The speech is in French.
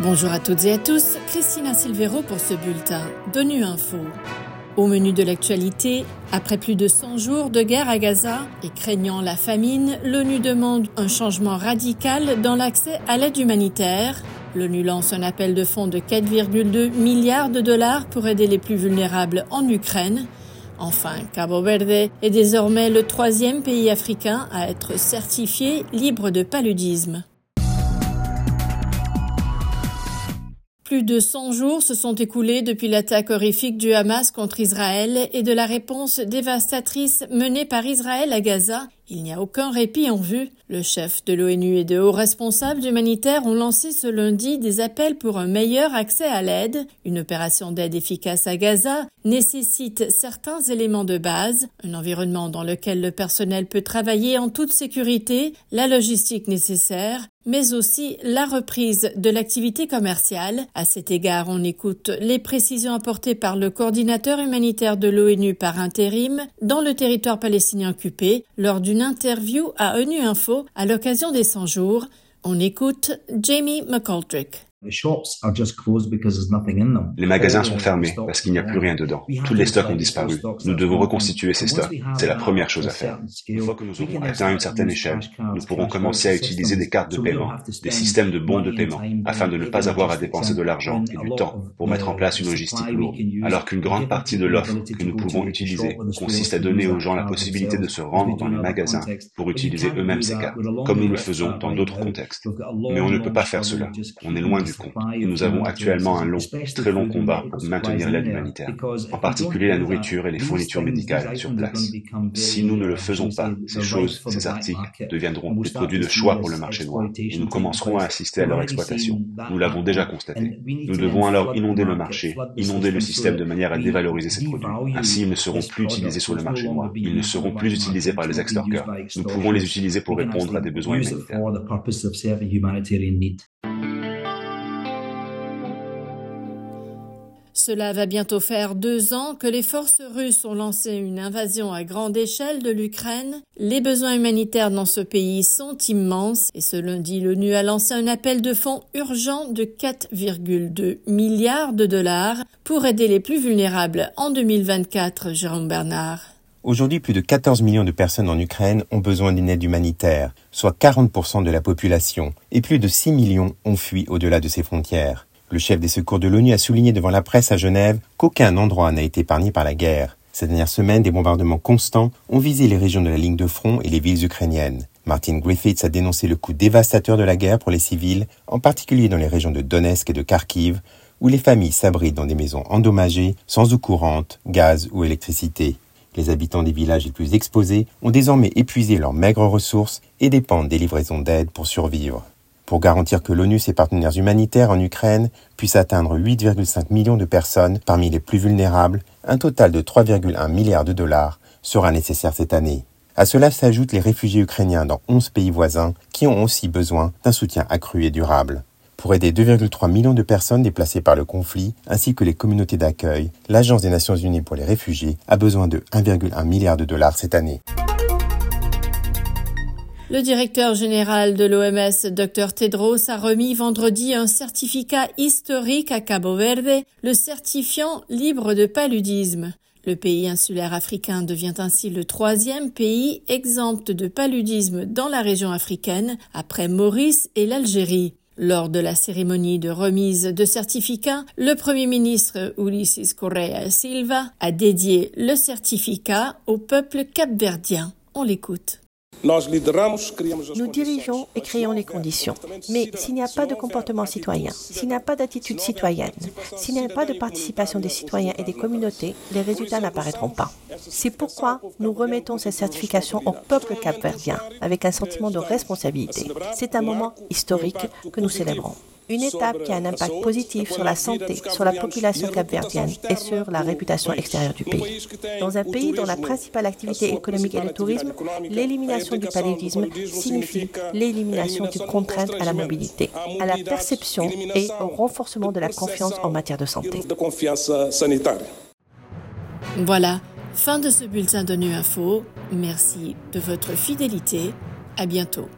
Bonjour à toutes et à tous, Christina Silvero pour ce bulletin d'ONU Info. Au menu de l'actualité, après plus de 100 jours de guerre à Gaza et craignant la famine, l'ONU demande un changement radical dans l'accès à l'aide humanitaire. L'ONU lance un appel de fonds de 4,2 milliards de dollars pour aider les plus vulnérables en Ukraine. Enfin, Cabo Verde est désormais le troisième pays africain à être certifié libre de paludisme. Plus de 100 jours se sont écoulés depuis l'attaque horrifique du Hamas contre Israël et de la réponse dévastatrice menée par Israël à Gaza il n'y a aucun répit en vue. Le chef de l'ONU et de hauts responsables humanitaires ont lancé ce lundi des appels pour un meilleur accès à l'aide. Une opération d'aide efficace à Gaza nécessite certains éléments de base, un environnement dans lequel le personnel peut travailler en toute sécurité, la logistique nécessaire, mais aussi la reprise de l'activité commerciale. À cet égard, on écoute les précisions apportées par le coordinateur humanitaire de l'ONU par intérim dans le territoire palestinien occupé lors d'une interview à ONU Info à l'occasion des 100 jours. On écoute Jamie McCultrick. Les magasins sont fermés parce qu'il n'y a plus rien dedans. Tous les stocks ont disparu. Nous devons reconstituer ces stocks. C'est la première chose à faire. Une fois que nous aurons atteint une certaine échelle, nous pourrons commencer à utiliser des cartes de paiement, des systèmes de bons de paiement, afin de ne pas avoir à dépenser de l'argent et du temps pour mettre en place une logistique lourde. Alors qu'une grande partie de l'offre que nous pouvons utiliser consiste à donner aux gens la possibilité de se rendre dans les magasins pour utiliser eux-mêmes ces cartes, comme nous le faisons dans d'autres contextes. Mais on ne peut pas faire cela. On est loin et nous avons actuellement un long, très long combat pour maintenir l'aide humanitaire, en particulier la nourriture et les fournitures médicales sur place. Si nous ne le faisons pas, ces choses, ces articles deviendront des produits de choix pour le marché noir et nous commencerons à assister à leur exploitation. Nous l'avons déjà constaté. Nous devons alors inonder le marché, inonder le système de manière à dévaloriser ces produits. Ainsi, ils ne seront plus utilisés sur le marché noir. Ils ne seront plus utilisés par les extorqueurs. Nous pouvons les utiliser pour répondre à des besoins humanitaires. Cela va bientôt faire deux ans que les forces russes ont lancé une invasion à grande échelle de l'Ukraine. Les besoins humanitaires dans ce pays sont immenses et ce lundi, l'ONU a lancé un appel de fonds urgent de 4,2 milliards de dollars pour aider les plus vulnérables en 2024, Jérôme Bernard. Aujourd'hui, plus de 14 millions de personnes en Ukraine ont besoin d'une aide humanitaire, soit 40% de la population, et plus de 6 millions ont fui au-delà de ses frontières. Le chef des secours de l'ONU a souligné devant la presse à Genève qu'aucun endroit n'a été épargné par la guerre. Ces dernières semaines, des bombardements constants ont visé les régions de la ligne de front et les villes ukrainiennes. Martin Griffiths a dénoncé le coût dévastateur de la guerre pour les civils, en particulier dans les régions de Donetsk et de Kharkiv, où les familles s'abritent dans des maisons endommagées, sans eau courante, gaz ou électricité. Les habitants des villages les plus exposés ont désormais épuisé leurs maigres ressources et dépendent des livraisons d'aide pour survivre pour garantir que l'ONU et ses partenaires humanitaires en Ukraine puissent atteindre 8,5 millions de personnes parmi les plus vulnérables, un total de 3,1 milliards de dollars sera nécessaire cette année. À cela s'ajoutent les réfugiés ukrainiens dans 11 pays voisins qui ont aussi besoin d'un soutien accru et durable. Pour aider 2,3 millions de personnes déplacées par le conflit, ainsi que les communautés d'accueil, l'Agence des Nations Unies pour les réfugiés a besoin de 1,1 milliard de dollars cette année. Le directeur général de l'OMS, Dr Tedros, a remis vendredi un certificat historique à Cabo Verde, le certifiant libre de paludisme. Le pays insulaire africain devient ainsi le troisième pays exempt de paludisme dans la région africaine, après Maurice et l'Algérie. Lors de la cérémonie de remise de certificat, le Premier ministre Ulysses Correa Silva a dédié le certificat au peuple capverdien. On l'écoute. Nous dirigeons et créons les conditions. Mais s'il n'y a pas de comportement citoyen, s'il n'y a pas d'attitude citoyenne, s'il n'y a pas de participation des citoyens et des communautés, les résultats n'apparaîtront pas. C'est pourquoi nous remettons cette certification au peuple capverdien avec un sentiment de responsabilité. C'est un moment historique que nous célébrons une étape qui a un impact positif sur la santé, sur la population capverdienne et sur la réputation extérieure du pays. Dans un pays dont la principale activité économique est le tourisme, l'élimination du paludisme signifie l'élimination d'une contrainte à la mobilité, à la perception et au renforcement de la confiance en matière de santé. Voilà, fin de ce bulletin de Nu Info. Merci de votre fidélité. À bientôt.